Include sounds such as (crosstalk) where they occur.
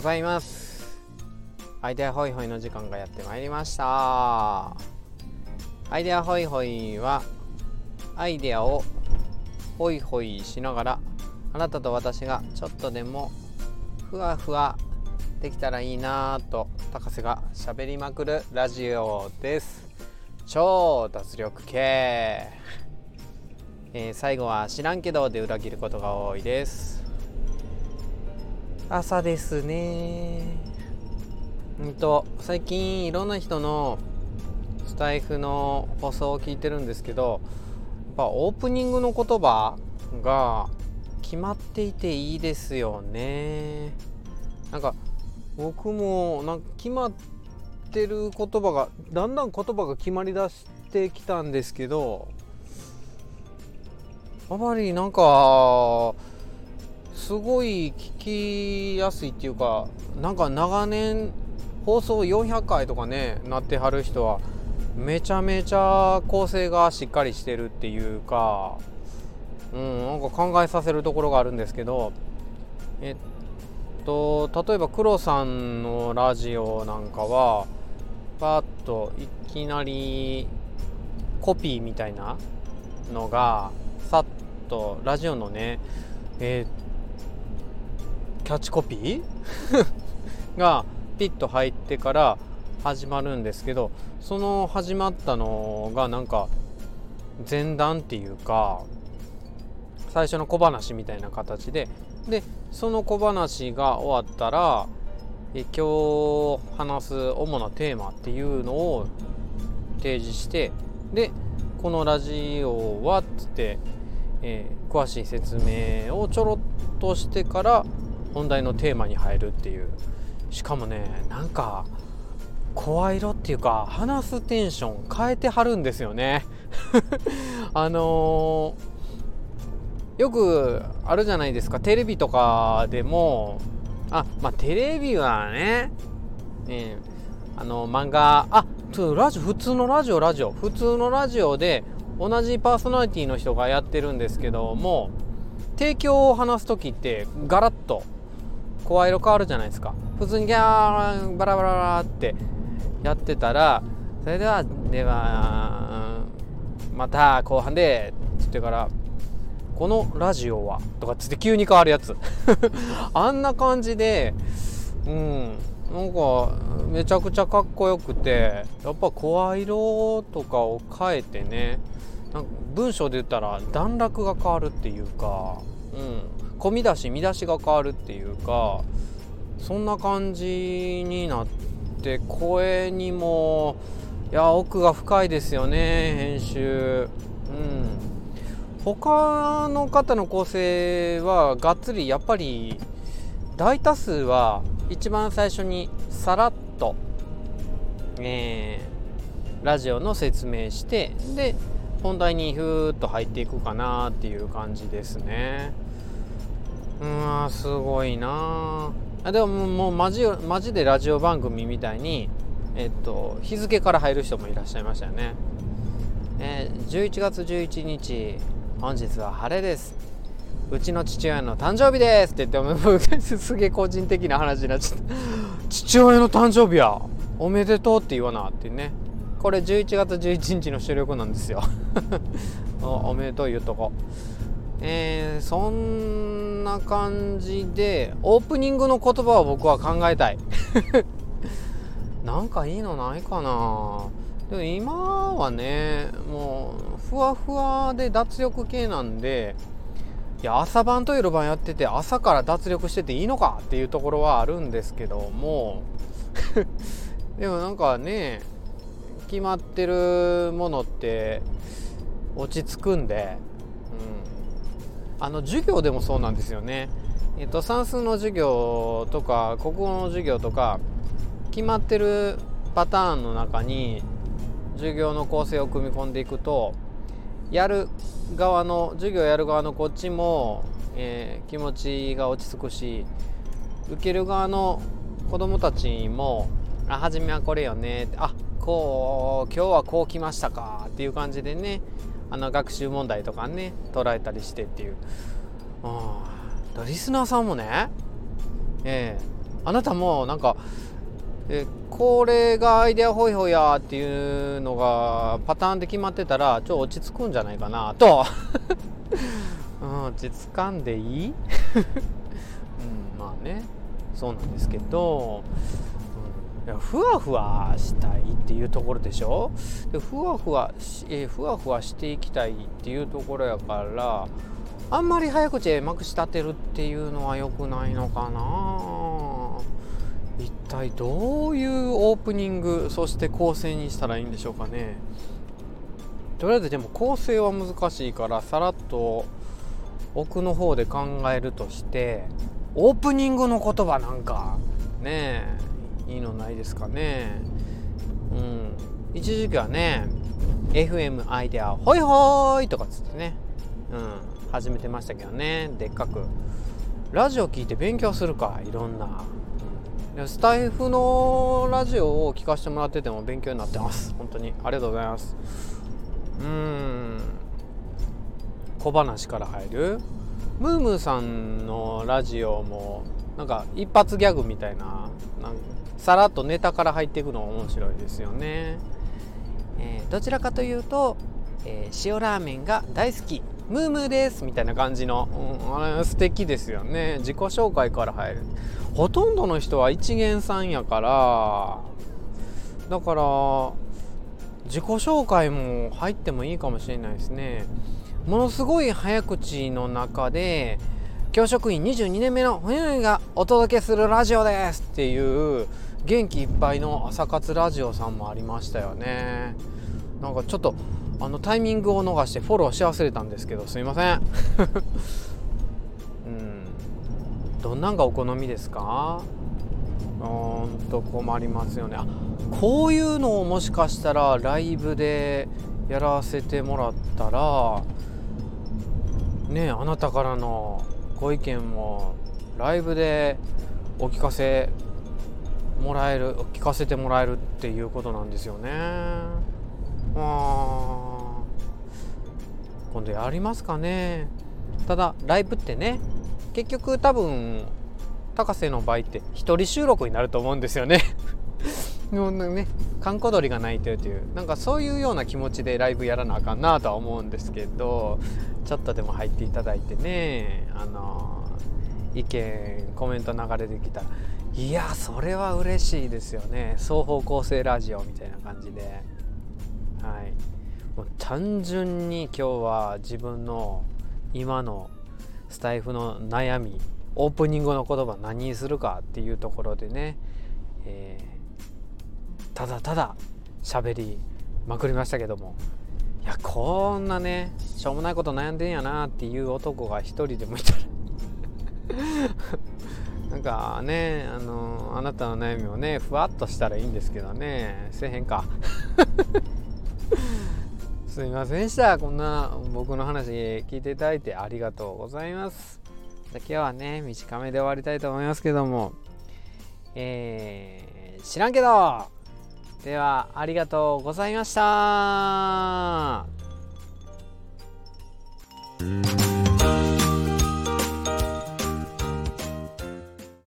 ございます。アイデアホイホイの時間がやってまいりました。アイデアホイホイはアイデアをホイホイしながらあなたと私がちょっとでもふわふわできたらいいなぁと高瀬が喋りまくるラジオです。超脱力系、えー、最後は知らんけどで裏切ることが多いです。朝ですね。うんと最近いろんな人のスタイフの放送を聞いてるんですけどやっぱオープニングの言葉が決まっていていいですよね。なんか僕もなんか決まってる言葉がだんだん言葉が決まりだしてきたんですけどあまりなんかすごい聞きやすいっていうかなんか長年放送400回とかねなってはる人はめちゃめちゃ構成がしっかりしてるっていうかうんなんか考えさせるところがあるんですけどえっと例えば黒さんのラジオなんかはパッといきなりコピーみたいなのがさっとラジオのねえー、キャッチコピー？(laughs) がピッと入ってから始まるんですけどその始まったのがなんか前段っていうか最初の小話みたいな形ででその小話が終わったらえ今日話す主なテーマっていうのを提示してでこのラジオはっつって、えー、詳しい説明をちょろっとしてから本題のテーマに入るっていう。しかもねなんか声色っていうか話すテンション変えてはるんですよね。(laughs) あのーよくあるじゃないですか。テレビとかでもあまあテレビはね、えー、あの漫画あラジオ普通のラジオラジオ。普通のラジオで同じパーソナリティの人がやってるんですけども提供を話す時ってガラッと声色変わるじゃないですか。普通にギャーバラバラバラってやってたらそれではではまた後半でつってからこのラジオはとかつって急に変わるやつ。(laughs) あんな感じでうんなんかめちゃくちゃかっこよくてやっぱ声色とかを変えてねなんか文章で言ったら段落が変わるっていうか、うん、込み出し見出しが変わるっていうかそんな感じになって声にもいや奥が深いですよね編集。うん。他の方の構成はがっつりやっぱり大多数は一番最初にさらっと、えー、ラジオの説明してで本題にふーっと入っていくかなっていう感じですね。うんすごいな。あでももうマジマジでラジオ番組みたいにえっと日付から入る人もいらっしゃいましたよね、えー、11月11日本日は晴れです。うちの父親の誕生日です。って言ってすげえ個人的な話になっちゃった。(laughs) 父親の誕生日や。おめでとうって言わなってね。これ11月11日の収録なんですよ。(laughs) おめでとう言うとこえー、そんな感じでオープニングの言葉を僕は考えたい。(laughs) なんかいいのないかな。でも今はねもうふわふわで脱力系なんでいや朝晩と夜晩やってて朝から脱力してていいのかっていうところはあるんですけども。(laughs) でもなんかね決まってるものって落ち着くんで、あの授業でもそうなんですよね。えっと、算数の授業とか国語の授業とか決まってるパターンの中に授業の構成を組み込んでいくとやる側の授業やる側のこっちも、えー、気持ちが落ち着くし受ける側の子どもたちも「あ初めはこれよね」あこう今日はこう来ましたか」っていう感じでねあの学習問題とかね捉えたりしてっていう。あリスナーさんもねええあなたもなんかえこれがアイデアホイホイやっていうのがパターンで決まってたらちょっと落ち着くんじゃないかなと、(laughs) うん、落ち着かんでいい、(laughs) うん、まあねそうなんですけど、ふわふわしたいっていうところでしょ？でふわふわし、えー、ふわふわしていきたいっていうところやからあんまり早口でまくし立てるっていうのは良くないのかな？一体どういうオープニングそして構成にしたらいいんでしょうかね？とりあえずでも構成は難しいからさらっと奥の方で考えるとしてオープニングの言葉なんかね。えいいのないですかね。うん。一時期はね FM アイデアホイホイとかっつってね。うん。始めてましたけどね。でっかく。ラジオ聞いて勉強するかいろんな。スタイフのラジオを聞かせてもらってても勉強になってます。本当に。ありがとうございます。うん。小話から入る。ムームーさんのラジオもなんか一発ギャグみたいななんさらっとネタから入っていくの面白いですよね、えー、どちらかというと、えー、塩ラーメンが大好き。ムームーですみたいな感じの、うん、あれ素敵ですよね。自己紹介から入る。ほとんどの人は一元さんやからだから自己紹介も入ってもいいかもしれないですね。ものすごい早口の中で教職員22年目の冬がお届けするラジオですっていう元気いっぱいの朝活ラジオさんもありましたよね。なんかちょっとあのタイミングを逃してフォローし忘れたんですけどすいません。(laughs) うん。どんなんがお好みですか？うんと困りますよね。あこういうのをもしかしたらライブでやらせてもらったらねあなたからのご意見もライブでお聞かせもらえる聞かせてもらえるっていうことなんですよね。あ今度やりますかねただライブってね結局多分高瀬の場合って一人収録になると思うんですよね (laughs) ね閑古鳥が鳴いてるというなんかそういうような気持ちでライブやらなあかんなとは思うんですけどちょっとでも入っていただいてねあの意見コメント流れてきたら。いやそれは嬉しいですよね。双方向性ラジオみたいな感じで。はい、もう単純に今日は自分の今のスタイフの悩みオープニングの言葉何にするかっていうところでね、えー、ただただ喋りまくりましたけどもいやこんなねしょうもないこと悩んでんやなっていう男が一人でもいたら。(laughs) なんかねあのあなたの悩みをねふわっとしたらいいんですけどねせえへんか。(laughs) すいませんでした。こんな僕の話聞いていただいてありがとうございます。今日はね短めで終わりたいと思いますけども。えー、知らんけどではありがとうございました。